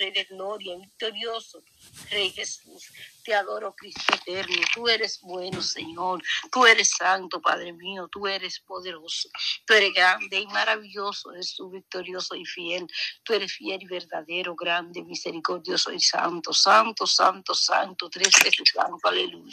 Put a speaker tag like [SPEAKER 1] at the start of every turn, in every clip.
[SPEAKER 1] Rey de gloria, victorioso, Rey Jesús. Te adoro, Cristo eterno. Tú eres bueno, Señor. Tú eres santo, Padre mío. Tú eres poderoso. Tú eres grande y maravilloso. Eres victorioso y fiel. Tú eres fiel y verdadero, grande, misericordioso y santo. Santo, santo, santo. Tres veces santo. Aleluya.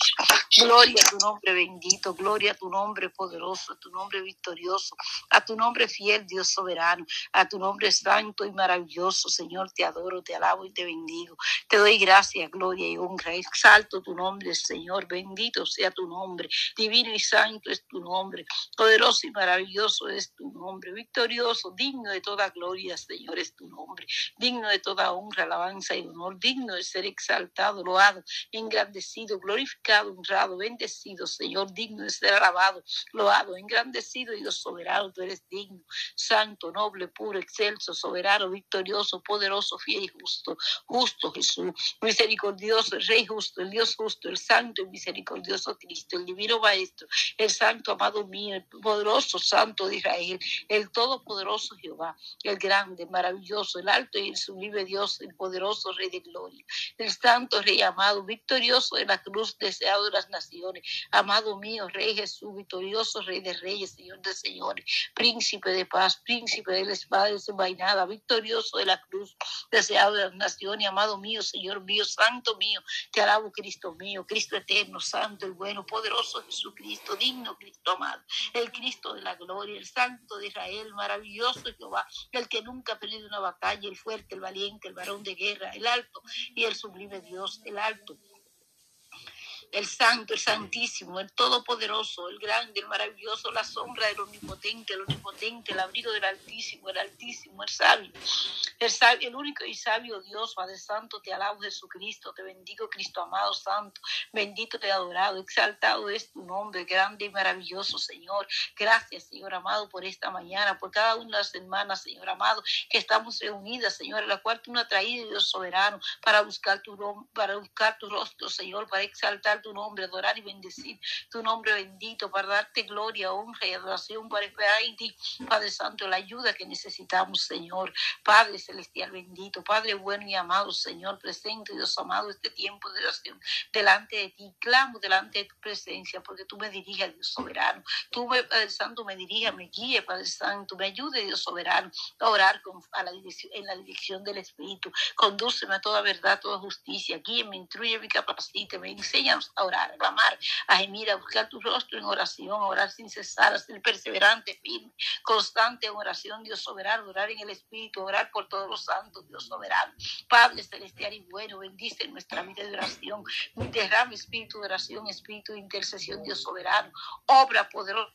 [SPEAKER 1] Gloria a tu nombre bendito. Gloria a tu nombre poderoso. A tu nombre victorioso. A tu nombre fiel, Dios soberano. A tu nombre santo y maravilloso, Señor. Te adoro, te alabo y te bendigo. Te doy gracias, gloria y honra exalto tu nombre, Señor. Bendito sea tu nombre. Divino y santo es tu nombre. Poderoso y maravilloso es tu nombre. Victorioso, digno de toda gloria, Señor, es tu nombre. Digno de toda honra, alabanza y honor. Digno de ser exaltado, loado, engrandecido, glorificado, honrado, bendecido, Señor. Digno de ser alabado, loado, engrandecido y soberano. Tú eres digno, santo, noble, puro, excelso, soberano, victorioso, poderoso, fiel y justo. Justo Jesús, misericordioso, Rey justo el Dios justo, el santo y misericordioso Cristo, el divino Maestro, el santo amado mío, el poderoso santo de Israel, el todopoderoso Jehová, el grande, maravilloso, el alto y el sublime Dios, el poderoso Rey de gloria, el santo Rey amado, victorioso de la cruz, deseado de las naciones, amado mío, Rey Jesús, victorioso Rey de reyes, Señor de señores, príncipe de paz, príncipe de la espada desenvainada, victorioso de la cruz, deseado las naciones, amado mío, Señor mío, santo mío, te alabo Cristo mío, Cristo eterno, santo, el bueno, poderoso Jesucristo, digno Cristo amado, el Cristo de la gloria, el santo de Israel, maravilloso Jehová, el que nunca ha perdido una batalla, el fuerte, el valiente, el varón de guerra, el alto y el sublime Dios, el alto el santo, el santísimo, el todopoderoso, el grande, el maravilloso, la sombra del omnipotente, el omnipotente, el abrigo del altísimo, el altísimo, el sabio, el sabio, el único y sabio Dios, Padre Santo, te alabo Jesucristo, te bendigo Cristo amado, santo, bendito te he adorado, exaltado es tu nombre, grande y maravilloso Señor. Gracias Señor amado por esta mañana, por cada una de las semanas, Señor amado, que estamos reunidas, Señor, en la cual tú nos has traído, Dios soberano, para buscar tu, para buscar tu rostro, Señor, para exaltar tu nombre, adorar y bendecir tu nombre bendito, para darte gloria, honra y adoración, para esperar en ti, Padre Santo, la ayuda que necesitamos, Señor. Padre Celestial bendito, Padre bueno y amado, Señor, presente, Dios amado, este tiempo de oración delante de ti. Clamo delante de tu presencia, porque tú me diriges, Dios soberano. Tú, Padre Santo, me dirijas, me guíe, Padre Santo, me ayude, Dios soberano, a orar a la en la dirección del Espíritu. Condúceme a toda verdad, toda justicia. Guíeme, instruye, me capacite, me enseña a orar, a clamar, a gemir, a buscar tu rostro en oración, a orar sin cesar, a ser perseverante, firme, constante en oración, Dios soberano, orar en el Espíritu, orar por todos los santos, Dios soberano. Padre celestial y bueno, bendice nuestra vida de oración, derrame espíritu de oración, espíritu de intercesión, Dios soberano, obra poderosa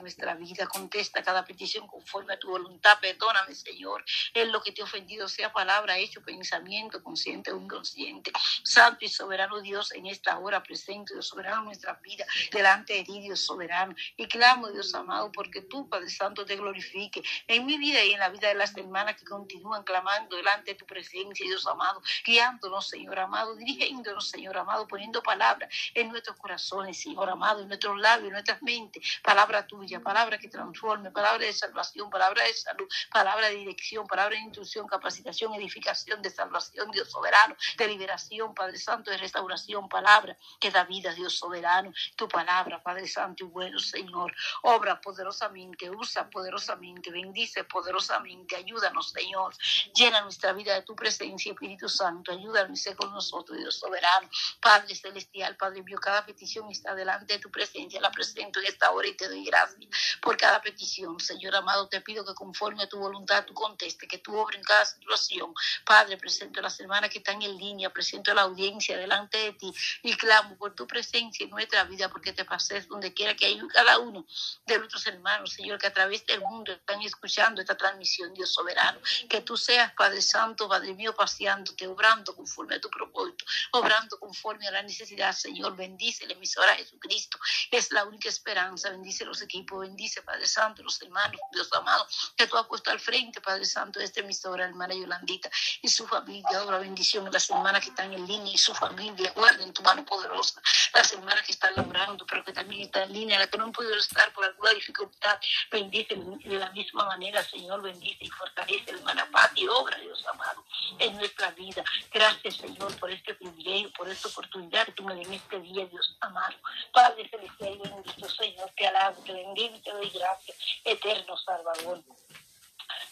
[SPEAKER 1] nuestra vida. Contesta cada petición conforme a tu voluntad. Perdóname, Señor, en lo que te he ofendido, sea palabra, hecho, pensamiento, consciente o inconsciente. Santo y soberano Dios, en esta hora presente, Dios soberano nuestra vida, delante de ti, Dios soberano. Y clamo, Dios amado, porque tú, Padre Santo, te glorifique en mi vida y en la vida de las hermanas que continúan clamando delante de tu presencia, Dios amado, guiándonos, Señor amado, dirigiéndonos, Señor amado, poniendo palabras en nuestros corazones, Señor amado, en nuestros labios, en nuestras mentes palabra tuya, palabra que transforme, palabra de salvación, palabra de salud, palabra de dirección, palabra de instrucción, capacitación, edificación, de salvación, Dios soberano, de liberación, Padre Santo, de restauración, palabra que da vida, Dios soberano, tu palabra, Padre Santo y bueno, Señor, obra poderosamente, usa poderosamente, bendice poderosamente, ayúdanos, Señor, llena nuestra vida de tu presencia, Espíritu Santo, ayúdanos y con nosotros, Dios soberano, Padre celestial, Padre mío, cada petición está delante de tu presencia, la presento en esta hora y te doy gracias por cada petición. Señor amado, te pido que conforme a tu voluntad tú conteste, que tú obres en cada situación. Padre, presento a las hermanas que están en línea, presento a la audiencia delante de ti y clamo por tu presencia en nuestra vida, porque te pases donde quiera que haya cada uno de nuestros hermanos, Señor, que a través del mundo están escuchando esta transmisión, Dios soberano. Que tú seas, Padre Santo, Padre mío, paseándote, obrando conforme a tu propósito, obrando conforme a la necesidad, Señor. Bendice la emisora Jesucristo. Es la única esperanza bendice los equipos, bendice, Padre Santo, los hermanos, Dios amado, que tú has puesto al frente, Padre Santo, de este emisora, hermana Yolandita, y su familia, obra bendición en las hermanas que están en línea y su familia, guarden tu mano poderosa, las hermanas que están laborando, pero que también están en línea, las que no han podido estar por alguna dificultad, bendice de la misma manera, Señor, bendice y fortalece, hermana Pati, obra, Dios amado, en nuestra vida. Gracias, Señor, por este privilegio, por esta oportunidad que tú me den este día, Dios amado. Padre celestial bendito, Señor, te alabo, te bendigo y doy gracias, eterno Salvador.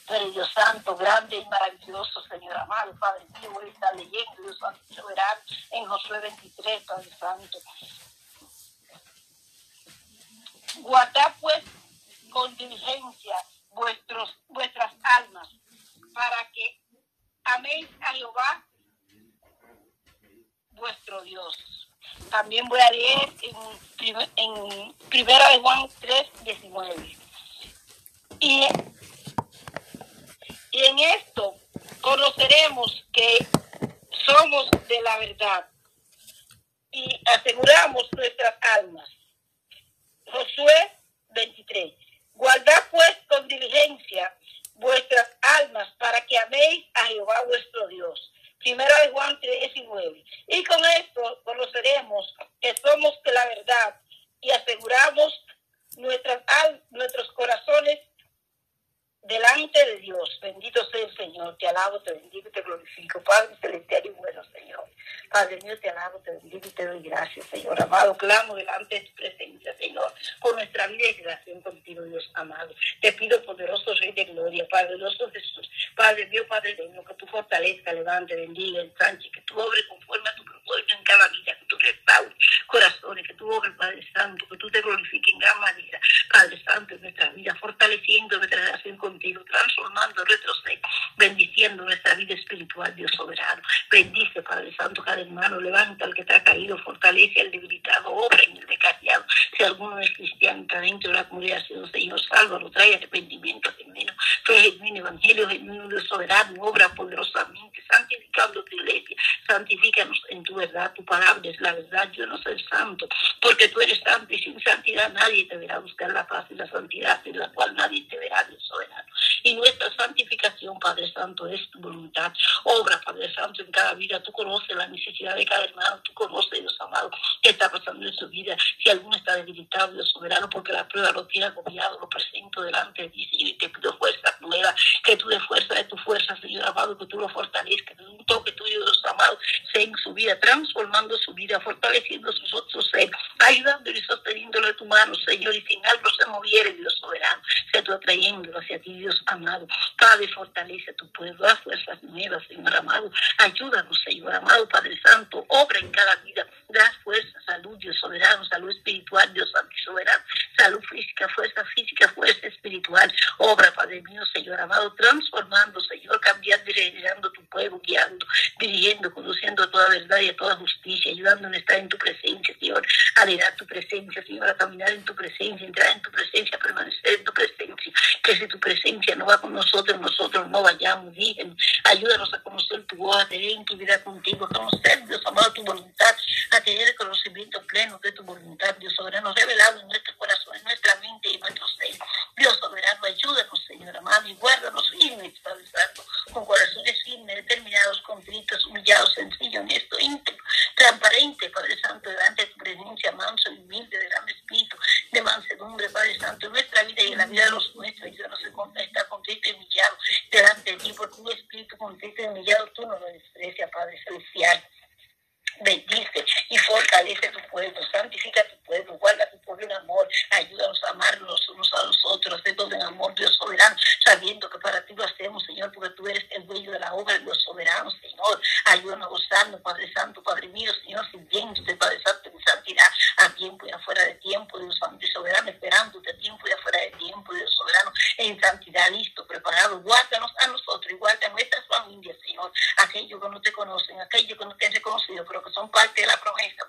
[SPEAKER 1] Pero Dios Santo, grande y maravilloso, Señor amado, Padre mío, voy a estar leyendo, Dios Santo, soberano, en Josué 23, Padre Santo. Guardad pues con diligencia vuestros, vuestras almas, para que améis a Jehová, vuestro Dios. También voy a leer en, en Primera de Juan 3, 19. Y y en esto conoceremos que somos de la verdad y aseguramos nuestras almas. Josué 23. Guardad pues con diligencia vuestras almas para que améis a Jehová vuestro Dios. Primera de Juan 3, 19. Y con esto conoceremos que somos de la verdad y aseguramos nuestras, nuestros corazones delante de Dios. Bendito sea el Señor. Te alabo, te bendigo y te glorifico. Padre celestial y bueno, Señor. Padre mío, te alabo, te bendigo y te doy gracias, Señor. Amado, clamo delante de tu presencia, Señor, por nuestra vida y relación contigo, Dios amado. Te pido, poderoso Rey de Gloria, Padre poderoso Jesús. Padre mío, Padre mío, que tú fortalezca, levante, bendiga, ensanche, que tú obres conforme a tu propósito en cada vida, que tú restaures corazones, que tú obres, Padre Santo, que tú te glorifiques en gran manera, Padre Santo, en nuestra fortaleciendo nuestra relación contigo transformando nuestro ser, bendiciendo nuestra vida espiritual, Dios soberano. Bendice, Padre Santo, cada hermano, levanta al que ha caído, fortalece al debilitado, obra en el decasiado. Si alguno es cristiano, está dentro de la congregación, Señor, lo trae arrepentimiento genuino, trae genuino evangelio, genuino Dios soberano, obra poderosamente, santificando tu iglesia, santifícanos en tu verdad, tu palabra es la verdad, yo no soy santo, porque tú eres santo y sin santidad nadie te verá buscar la paz y la santidad, en la cual nadie te verá, Dios soberano y nuestra santificación, Padre Santo, es tu voluntad. Obra, Padre Santo, en cada vida. Tú conoces la necesidad de cada hermano, tú conoces, Dios amado, qué está pasando en su vida. Si alguno está debilitado, Dios soberano, porque la prueba lo tiene agobiado, lo presento delante de ti, Señor, y te pido fuerza nueva, que tú de fuerza de tu fuerza, Señor amado, que tú lo fortalezcas, que amado, sea en su vida, transformando su vida, fortaleciendo su, su ser, ayudándole y sosteniéndolo de tu mano, Señor, y sin algo se moviere, Dios soberano, sea tú atrayéndolo hacia ti, Dios amado. Padre, fortalece tu pueblo, da fuerzas nuevas, Señor amado. Ayúdanos, Señor amado, Padre Santo. Obra en cada vida. Da fuerza, salud, Dios soberano, salud espiritual, Dios santo y soberano. Salud física, fuerza física, fuerza espiritual. Obra, Padre mío, Señor amado, transformando, Señor, cambiando y regenerando tu pueblo, guiando, dirigiendo, conduciendo a toda verdad y a toda justicia, ayudándonos a estar en tu presencia, Señor, a leer tu presencia, Señor, a caminar en tu presencia, entrar en tu presencia, permanecer en tu presencia. Que si tu presencia no va con nosotros, nosotros no vayamos, díganos. Ayúdanos a conocer tu voz, a tener intimidad contigo, a conocer, Dios amado, tu voluntad, a tener el conocimiento pleno de tu voluntad, Dios soberano, revelado en nuestro corazón, en nuestra mente y en nuestro ser. Dios soberano, ayúdanos, Señor amado, y guárdanos firmes, Padre Santo, con corazones firmes, determinados, contritos, humillados, sencillos, honesto, íntimo, transparente, Padre Santo, delante de tu presencia, manso y humilde, de gran espíritu, de mansedumbre, Padre Santo, en nuestra vida y en la vida de los nuestros, ayúdanos a estar contrito y humillado delante de ti, porque un espíritu contrito y humillado tú no lo desprecias, Padre Celestial bendice y fortalece tu pueblo, santifica tu pueblo, guarda tu pueblo en amor, ayúdanos a amarnos unos a los otros, todo en amor, Dios soberano, sabiendo que para ti lo hacemos, Señor, porque tú eres el dueño de la obra, Dios soberano, Señor, ayúdanos gozando, Padre Santo, Padre mío, Señor, sirviéndote, Padre Santo, en santidad, a tiempo y afuera de tiempo, Dios Santo y soberano, esperándote a tiempo y afuera de tiempo, Dios soberano, en santidad, listo, preparado, guárdanos a nosotros y guarda a nuestras familias, Señor, aquellos que no te conocen, aquellos que no te han reconocido, pero que son parte de la promesa,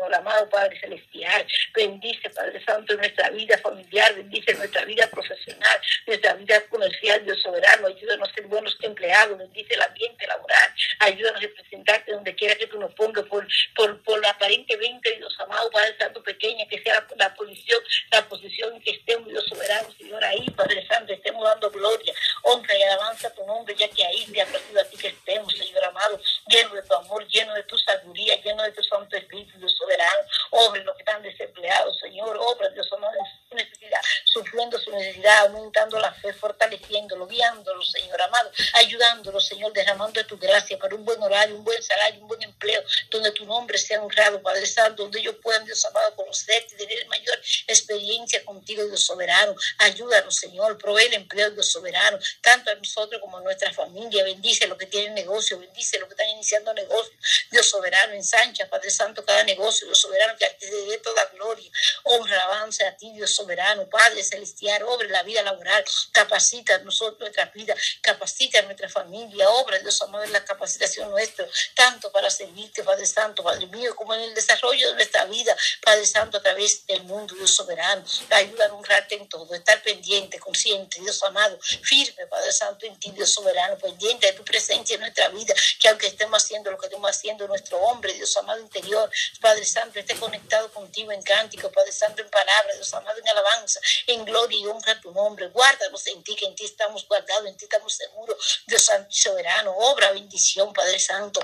[SPEAKER 1] Señor amado, Padre celestial, bendice, Padre Santo, nuestra vida familiar, bendice nuestra vida profesional, nuestra vida comercial, Dios soberano, ayúdanos a ser buenos empleados, bendice el ambiente laboral, ayúdanos a representarte donde quiera que tú nos pongas, por, por, por aparentemente, Dios amado, Padre Santo, pequeña, que sea la, posición, la posición que estemos, Dios soberano, Señor, ahí, Padre Santo, estemos dando gloria, honra y alabanza a tu nombre, ya que ahí te ha a ti que estemos, Señor amado, lleno de tu amor, lleno de tu sabiduría, lleno de tu santo espíritu, soberano, obra los que están desempleados, Señor, obra, Dios amado, sufriendo su necesidad, aumentando la fe, fortaleciéndolo, guiándolo, Señor amado, ayudándolo, Señor, derramando de tu gracia para un buen horario, un buen salario, un buen empleo, donde tu nombre sea honrado, Padre Santo, donde ellos puedan, Dios amado, conocerte y tener mayor experiencia contigo, Dios soberano. Ayúdanos, Señor, provee el empleo, Dios soberano, tanto a nosotros como a nuestra familia. Bendice los que tienen negocio, bendice los que están iniciando negocio, Dios soberano, ensancha, Padre Santo, cada negocio, Dios soberano, que te dé toda gloria, honra, avance a ti, Dios soberano, Padre celestial, obra la vida laboral, capacita a nosotros nuestra vida, capacita a nuestra familia, obra, Dios amado, en la capacitación nuestra, tanto para servirte, Padre Santo, Padre mío, como en el desarrollo de nuestra vida, Padre Santo, a través del mundo, Dios soberano. Ayuda a honrarte en todo, estar pendiente, consciente, Dios amado, firme, Padre Santo, en ti, Dios soberano, pendiente de tu presencia en nuestra vida, que aunque estemos haciendo lo que estemos haciendo, nuestro hombre, Dios amado interior, Padre Santo, esté conectado contigo en cántico, Padre Santo, en palabras, Dios amado, en alabanza, en gloria y honra tu nombre. Guárdanos en ti, que en ti estamos guardados, en ti estamos seguros, Dios Santo y soberano. Obra bendición, Padre Santo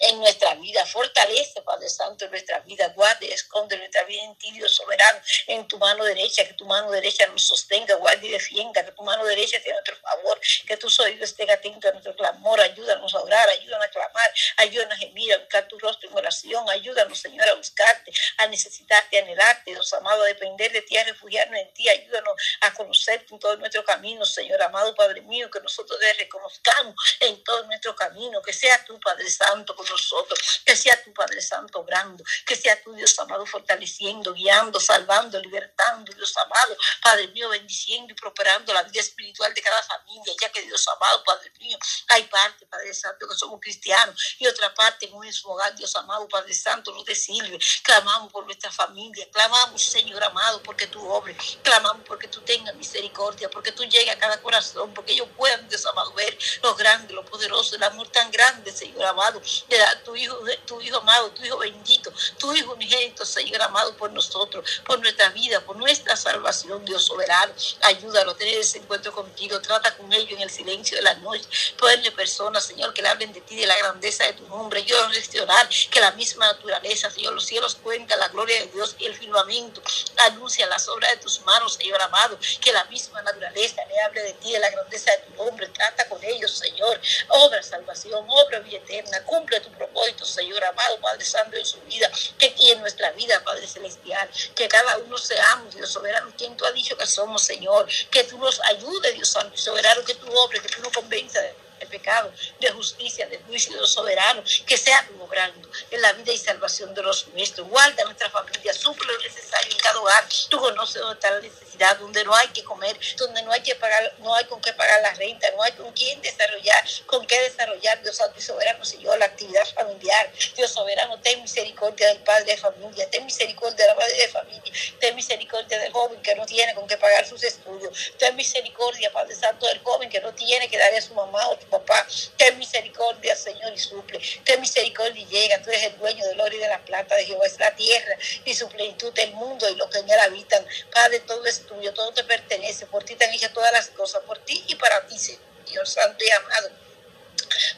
[SPEAKER 1] en nuestra vida. Fortalece, Padre Santo, en nuestra vida. Guarde, esconde nuestra vida en ti, Dios soberano, en tu mano derecha, que tu mano derecha nos sostenga, guarde y defienda, que tu mano derecha esté a nuestro favor, que tus oídos estén atentos a nuestro clamor. Ayúdanos a orar, ayúdanos a clamar, ayúdanos a gemir, a buscar tu rostro en oración. Ayúdanos, Señor, a buscarte, a necesitarte, a anhelarte, Dios amado, a depender de ti, a refugiarnos en ti. Ayúdanos a conocerte en todo nuestro camino, Señor amado, Padre mío, que nosotros te reconozcamos en todo nuestro camino, que sea tu Padre Santo, nosotros. Que sea tu Padre Santo obrando, que sea tu Dios amado fortaleciendo, guiando, salvando, libertando, Dios amado, Padre mío, bendiciendo y prosperando la vida espiritual de cada familia, ya que Dios amado, Padre mío, hay parte, Padre Santo, que somos cristianos y otra parte en un mismo hogar, Dios amado, Padre Santo, no te sirve. Clamamos por nuestra familia, clamamos, Señor amado, porque tú obres, clamamos porque tú tengas misericordia, porque tú llegues a cada corazón, porque ellos puedan, Dios amado, ver lo grande, lo poderoso, el amor tan grande, Señor amado, de dar tu hijo, tu hijo amado, tu hijo bendito, tu hijo unigénito, Señor amado, por nosotros, por nuestra vida, por nuestra salvación, Dios soberano. Ayúdalo a tener ese encuentro contigo, trata con ellos en el silencio de la noche, ponerle personas, Señor, que le hablen de ti, de la grandeza de tu nombre. Yo gestionar que la misma naturaleza, Señor, los cielos cuentan la gloria de Dios y el firmamento. Anuncia las obras de tus manos, Señor amado, que la misma naturaleza le hable de ti, de la grandeza de tu nombre, trata con ellos, Señor, obra salvación, obra vida eterna, cumple tu propósito, Señor amado, Padre Santo, en su vida, que aquí en nuestra vida, Padre Celestial, que cada uno seamos, Dios soberano, quien tú has dicho que somos, Señor, que tú nos ayudes, Dios Santo soberano, que tú obres, que tú nos convenza de pecado, de justicia, de juicio de los soberanos, que sea logrando en la vida y salvación de los nuestros. Guarda nuestra familia, suple lo necesario en cada hogar. Tú conoces dónde está la necesidad, donde no hay que comer, donde no hay que pagar, no hay con qué pagar la renta, no hay con quién desarrollar, con qué desarrollar, Dios Santo y soberano, Señor, la actividad familiar. Dios soberano, ten misericordia del padre de familia, ten misericordia de la madre de familia, ten misericordia del joven que no tiene con qué pagar sus estudios, ten misericordia, Padre Santo, del joven que no tiene que darle a su mamá o a su papá. Ten misericordia, Señor, y suple. Ten misericordia y llega. Tú eres el dueño del oro y de la plata de Jehová. Es la tierra y su plenitud del mundo y lo que en él habitan. Padre, todo es tuyo, todo te pertenece. Por ti han hecho todas las cosas, por ti y para ti, Señor Santo y amado.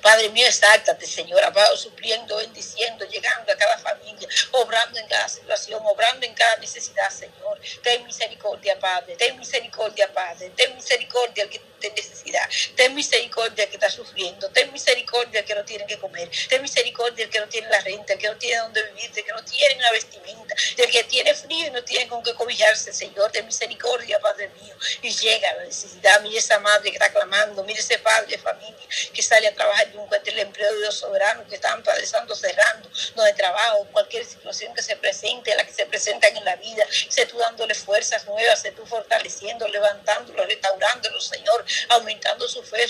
[SPEAKER 1] Padre mío, exáltate, Señor, amado, supliendo, bendiciendo, llegando a cada familia, obrando en cada situación, obrando en cada necesidad, Señor. Ten misericordia, Padre, ten misericordia, Padre, ten misericordia al que de necesidad. Ten misericordia que está sufriendo. Ten misericordia que no tiene que comer. Ten misericordia que no tiene la renta, que no tiene donde vivir, que no tiene la vestimenta, el que tiene frío y no tiene con qué cobijarse, Señor. Ten misericordia, Padre mío. Y llega la necesidad. Mire esa madre que está clamando. Mire ese padre de familia que sale a trabajar y encuentra el empleo de Dios soberano que están padeciendo, cerrando, no de trabajo, cualquier situación que se presente, la que se presentan en la vida. Sé tú dándole fuerzas nuevas, sé tú fortaleciendo, levantándolo, restaurándolo, Señor aumentando su fe,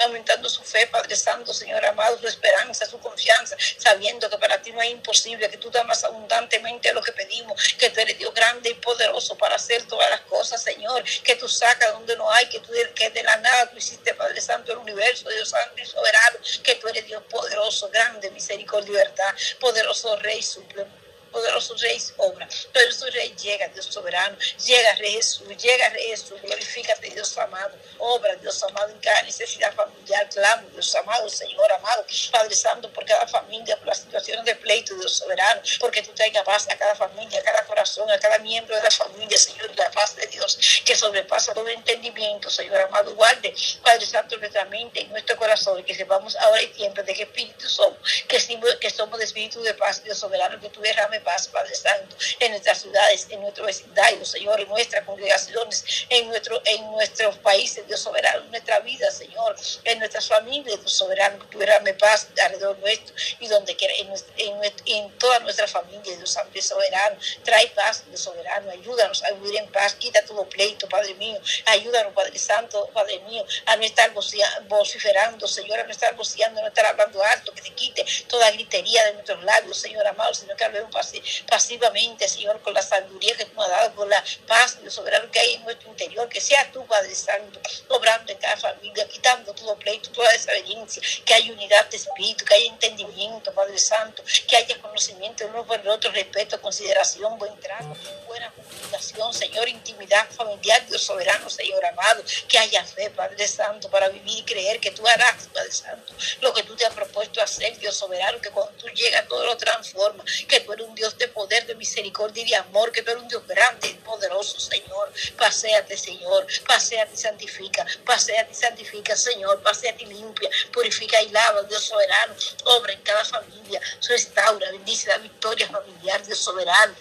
[SPEAKER 1] aumentando su fe, Padre Santo, Señor amado, su esperanza, su confianza, sabiendo que para ti no es imposible, que tú das abundantemente lo que pedimos, que tú eres Dios grande y poderoso para hacer todas las cosas, Señor, que tú sacas donde no hay, que tú que de la nada tú hiciste, Padre Santo, el universo, Dios Santo y soberano, que tú eres Dios poderoso, grande, misericordia y verdad, poderoso Rey supremo poderoso Rey obra. Poderoso Rey llega, Dios soberano. Llega, Rey Jesús. Llega, Rey Jesús. Glorifícate, Dios amado. Obra, Dios amado, en cada necesidad familiar. Clamo, Dios amado, Señor amado. Padre Santo, por cada familia, por las situaciones de pleito, Dios soberano. Porque tú traigas paz a cada familia, a cada corazón, a cada miembro de la familia, Señor. La paz de Dios que sobrepasa todo entendimiento, Señor amado. Guarde, Padre Santo, nuestra mente y nuestro corazón. Y que sepamos ahora y siempre de qué espíritu somos. Que, que somos de espíritu de paz, Dios soberano. Que tú derrame paz, Padre Santo, en nuestras ciudades, en nuestro vecindario, Señor, en nuestras congregaciones, en, nuestro, en nuestros países, Dios soberano, en nuestra vida, Señor, en nuestras familias, Dios soberano, tú paz alrededor nuestro y donde quiera, en, en, en toda nuestra familia, Dios Santo soberano, trae paz, Dios soberano, ayúdanos a vivir en paz, quita todo pleito, Padre mío, ayúdanos, Padre Santo, Padre mío, a no estar vociferando, Señor, a no estar vociando, a no estar hablando alto, que te quite toda gritería de nuestros labios, Señor amado, sino que hablemos pasivamente, Señor, con la sabiduría que tú has dado, con la paz y soberano que hay en nuestro interior, que sea tú, Padre Santo, obrando en cada familia, quitando todo pleito, toda desobediencia, que haya unidad de espíritu, que haya entendimiento, Padre Santo, que haya conocimiento uno por el otro, respeto, consideración, buen trato, buena comunicación, Señor, intimidad familiar, Dios soberano, Señor amado, que haya fe, Padre Santo, para vivir y creer que tú harás, Padre Santo, lo que tú te has propuesto hacer, Dios soberano, que cuando tú llegas todo lo transforma, que tú eres Dios de poder, de misericordia y de amor, que tú eres un Dios grande y poderoso, Señor. Paseate, Señor. Paseate y santifica. Paseate y santifica, Señor. Paseate y limpia. Purifica y lava, Dios soberano. Obra en cada familia. Restaura, bendice la victoria familiar, Dios soberano.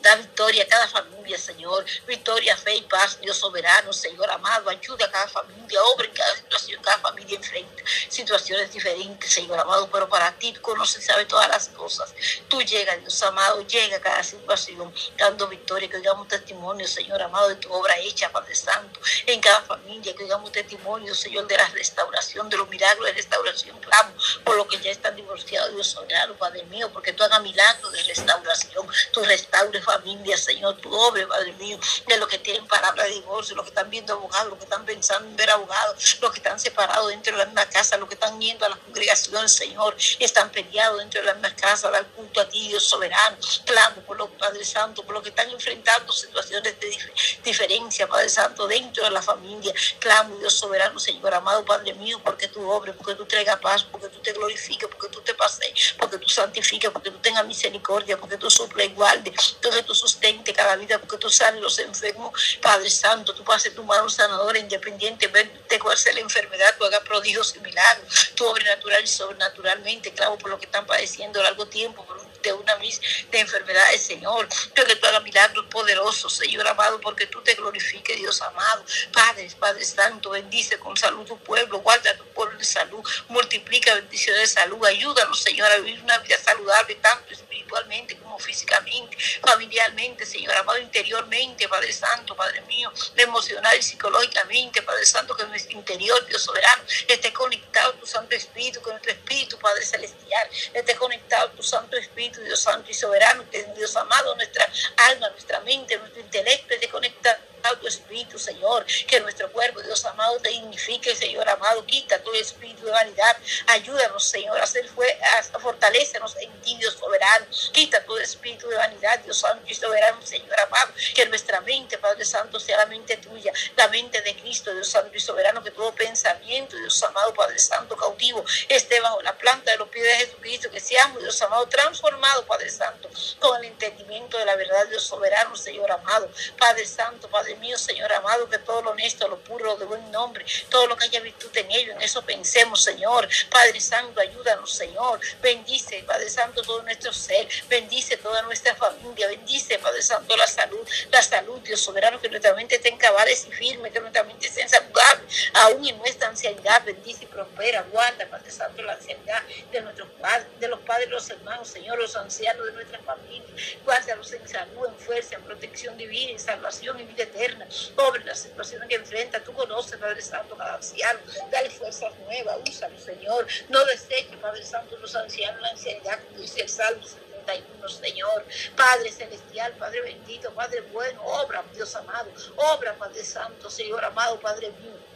[SPEAKER 1] Da victoria a cada familia, Señor. Victoria, fe y paz, Dios soberano, Señor amado. Ayuda a cada familia, obra en cada situación, cada familia enfrenta situaciones diferentes, Señor amado. Pero para ti, tú conoces y sabes todas las cosas. Tú llegas, Dios amado, llega a cada situación, dando victoria. Que oigamos testimonio, Señor amado, de tu obra hecha, Padre Santo, en cada familia. Que oigamos testimonio, Señor, de la restauración, de los milagros de restauración. Clamo por lo que ya están divorciados, Dios soberano, Padre mío, porque tú hagas milagros de restauración. Tú restauras restaure familia, Señor, tu obra, Padre mío, de los que tienen palabra de divorcio, los que están viendo abogados, los que están pensando en ver abogados, los que están separados dentro de la misma casa, los que están yendo a la congregación, Señor, están peleados dentro de la misma casa, dar culto a ti, Dios soberano. Clamo por los Padre Santo, por los que están enfrentando situaciones de diferencia, Padre Santo, dentro de la familia. Clamo, Dios soberano, Señor amado, Padre mío, porque tu obra, porque tú traigas paz, porque tú te glorifiques, porque tú te pases, porque tú santifiques, porque tú tengas misericordia, porque tú suples igual, porque tú sustentes cada vida, porque tú sanes los enfermos. Padre Santo, tú pases tu mano sanadora independientemente de cuál sea la enfermedad, tú hagas prodigios y milagros, tu obra natural y sobrenaturalmente, clamo por lo que están padeciendo largo tiempo, por de una mis de enfermedades, Señor. que tú hagas milagros poderosos, Señor amado, porque tú te glorifiques, Dios amado. Padre, Padre Santo, bendice con salud tu pueblo, guarda tu pueblo de salud, multiplica bendiciones de salud, ayúdanos, Señor, a vivir una vida saludable, tanto espiritualmente como físicamente, familiarmente, Señor amado, interiormente, Padre Santo, Padre mío, emocional y psicológicamente, Padre Santo, que nuestro interior, Dios soberano, esté conectado tu Santo Espíritu, con nuestro Espíritu, Padre Celestial, esté conectado tu Santo Espíritu, Dios Santo y Soberano, Dios amado, nuestra alma, nuestra mente, nuestro intelecto, esté conectado tu espíritu, Señor, que nuestro cuerpo, Dios amado, te dignifique, Señor amado, quita tu espíritu de vanidad, ayúdanos, Señor, a a fortalecenos en ti, Dios soberano, quita tu espíritu de vanidad, Dios santo y soberano, Señor amado, que nuestra mente, Padre Santo, sea la mente tuya, la mente de Cristo, Dios santo y soberano, que todo pensamiento, Dios amado, Padre Santo, cautivo, esté bajo la planta de los pies de Jesucristo, que seamos, Dios amado, transformados, Padre Santo, con el entendimiento de la verdad, Dios soberano, Señor amado, Padre Santo, Padre mío, Señor amado, que todo lo honesto, lo puro, de buen nombre, todo lo que haya virtud en ello, en eso pensemos, Señor. Padre Santo, ayúdanos, Señor. Bendice, Padre Santo, todo nuestro ser. Bendice toda nuestra familia. Bendice, Padre Santo, la salud, la salud, Dios soberano, que nuestra mente esté en cabales y firme, que nuestra mente esté saludable, aún en nuestra ancianidad. Bendice y prospera, guarda, Padre Santo, la ancianidad de nuestros padres, de los padres, los hermanos, Señor, los ancianos de nuestra familia. Guárdalos en salud, en fuerza, en protección divina, en salvación y vida eterna sobre las situaciones que enfrenta. Tú conoces, Padre Santo, cada anciano. Dale fuerzas nuevas, úsalo, Señor. No deseche, Padre Santo, los ancianos, la ancianidad, como dice el Salmo 71, Señor. Padre celestial, Padre bendito, Padre bueno, obra, Dios amado. Obra, Padre Santo, Señor amado, Padre mío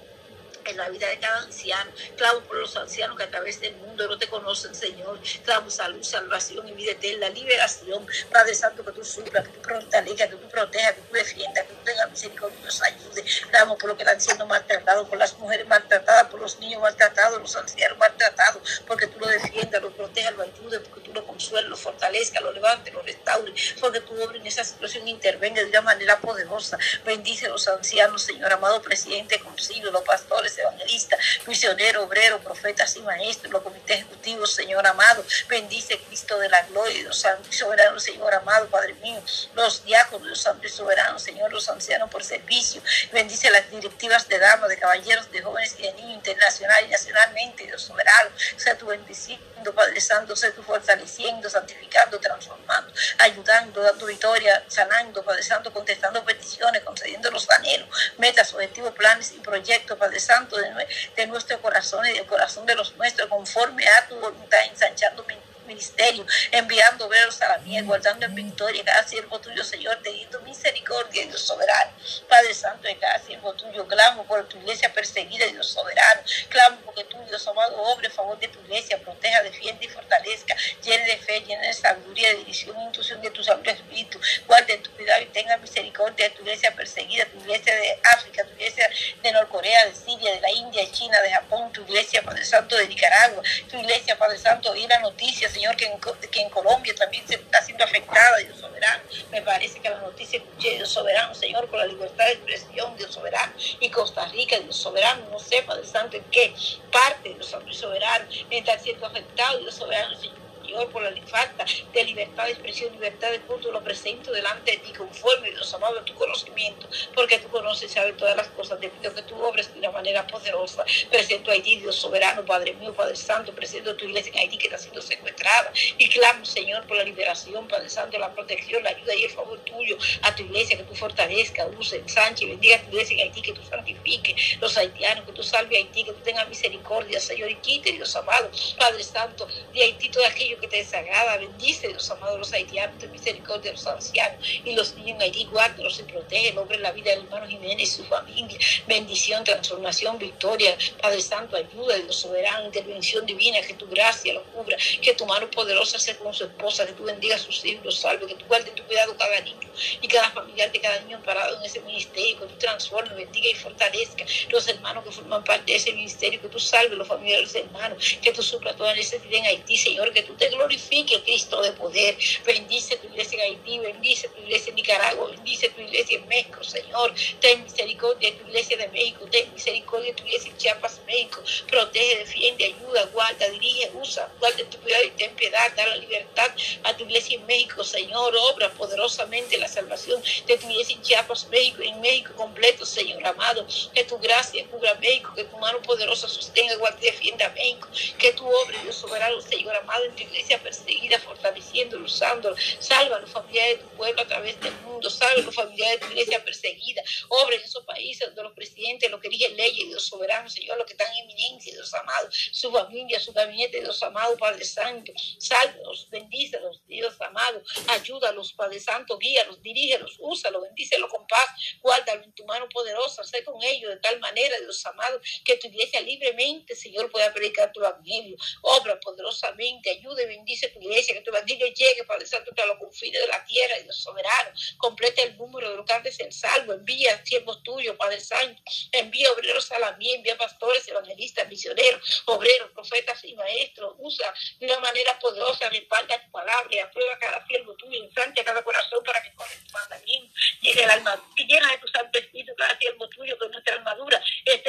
[SPEAKER 1] en la vida de cada anciano. Clamo por los ancianos que a través del mundo no te conocen, Señor. Clamo salud, salvación y vida eterna, liberación. Padre Santo, que tú suplas, que tú fortalezcas, que tú protejas, que tú defiendas, que tú tengas misericordia y nos ayude. Clamo por lo que están siendo maltratados, por las mujeres maltratadas, por los niños maltratados, los ancianos maltratados, porque tú lo defiendas, lo protejas, lo ayudes, porque tú lo consuelas, lo fortalezcas, lo levantes, lo restaures, porque tú obra en esa situación intervenga de una manera poderosa. Bendice a los ancianos, Señor amado presidente, concilio, los pastores, evangelista, misionero, obrero, profetas y maestros, los comités ejecutivos, Señor amado. Bendice Cristo de la gloria, Dios santo y soberano, Señor amado, Padre mío. Los diáconos, Dios santo y soberano, Señor, los ancianos por servicio. Bendice las directivas de damas, de caballeros, de jóvenes y de niños, internacional y nacionalmente, Dios soberano. Sea tu bendiciendo, Padre Santo, sea tu fortaleciendo, santificando, transformando, ayudando, dando victoria, sanando, Padre Santo, contestando peticiones, concediendo los anhelos, metas, objetivos, planes y proyectos, Padre Santo de, nuestro corazón y del corazón de los nuestros, conforme a tu voluntad, ensanchando ministerio, enviando veros a la mía, guardando en victoria cada siervo tuyo, Señor, teniendo misericordia, Dios soberano. Padre Santo, de cada siervo tuyo, clamo por tu iglesia perseguida, Dios soberano. Clamo porque tú, Dios amado, obre a favor de tu iglesia, proteja, defiende y fortalezca, llene de fe, llene de sabiduría, de dirección e intuición de tu Santo Espíritu. Guarde en tu cuidado y tenga misericordia de tu iglesia perseguida, tu iglesia de África, tu iglesia de Norcorea, de Siria, de la India, de China, de Japón, tu iglesia, Padre Santo, de Nicaragua, tu iglesia, Padre Santo, y la noticia, Señor, que en, Colombia también se está siendo afectada, Dios soberano. Me parece que la noticia escuché, Dios soberano, Señor, por la libertad de expresión, Dios soberano. Y Costa Rica, Dios soberano, no sepa, Padre Santo, en qué parte, Dios soberano, está siendo afectado, Dios soberano, Señor Señor, por la falta de libertad de expresión, libertad de culto, lo presento delante de ti conforme, Dios amado, a tu conocimiento, porque tú conoces y sabes todas las cosas. Te pido que tú obres de una manera poderosa. Presento a Haití, Dios soberano, Padre mío, Padre Santo, presento a tu iglesia en Haití que está siendo secuestrada y clamo, Señor, por la liberación, Padre Santo, la protección, la ayuda y el favor tuyo a tu iglesia, que tú fortalezca, use, ensanche, bendiga a tu iglesia en Haití, que tú santifique, los haitianos, que tú salve a Haití, que tú tengas misericordia, Señor, y quite, Dios amado, Padre Santo, de Haití todo aquello que te desagrada, bendice, Dios amado, los haitianos, ten misericordia de los ancianos y los niños en Haití, guárdalos y protege, logre la vida del hermano Jiménez y su familia, bendición, transformación, victoria, Padre Santo, ayuda, Dios soberano, intervención divina, que tu gracia lo cubra, que tu mano poderosa sea con su esposa, que tú bendigas a sus hijos, los salve, que tú guardes tu cuidado cada niño y cada familiar de cada niño parado en ese ministerio, que tú transformes, bendiga y fortalezca los hermanos que forman parte de ese ministerio, que tú salves los familiares hermanos, que tú supla toda necesidad en Haití, Señor, que tú te glorifiques, Cristo de poder. Bendice tu iglesia en Haití, bendice tu iglesia en Nicaragua, bendice tu iglesia en México, Señor. Ten misericordia de tu iglesia de México, ten misericordia de tu iglesia en Chiapas, México. Protege, defiende, ayuda, guarda, dirige, usa, guarda tu cuidado y ten piedad, da la libertad a tu iglesia en México, Señor. Obra poderosamente la salvación de tu iglesia en Chiapas, México, en México completo, Señor amado. Que tu gracia cubra México, que tu mano poderosa sostenga, guarde, defienda a México. Que tu obra, Dios soberano, Señor amado, en tu iglesia perseguida, fortaleciendo, usándolo. Salva a los familiares de tu pueblo a través del mundo. Salva a los familiares de tu iglesia perseguida. Obra en esos países donde los presidentes, los que dirigen leyes, Dios soberano, Señor, los que están en eminencia, Dios amado, su familia, su gabinete, Dios amado, Padre Santo. Sálvalos, bendícelos, Dios amado. Ayúdalos, Padre Santo, guíalos, dirígelos, úsalos, bendícelos con paz. Guárdalo en tu mano poderosa, sé con ellos de tal manera, Dios amado, que tu iglesia libremente, Señor, pueda predicar tu evangelio. Obra poderosamente, ayude y bendice tu iglesia, que tu evangelio llegue, Padre Santo, a los confines de la tierra, Dios soberano. Completa el número de los que antes en salvo. Envía siervos tuyos, Padre Santo. Envía obreros a la mía, envía pastores, evangelistas, misioneros, obreros, profetas y maestros. Usa de una manera poderosa, respalda tu palabra y aprueba cada siervo tuyo, infante a cada corazón para que corre tu mandamiento. Llegue el alma, que llena de tu santo espíritu cada siervo tuyo, que nuestra armadura esté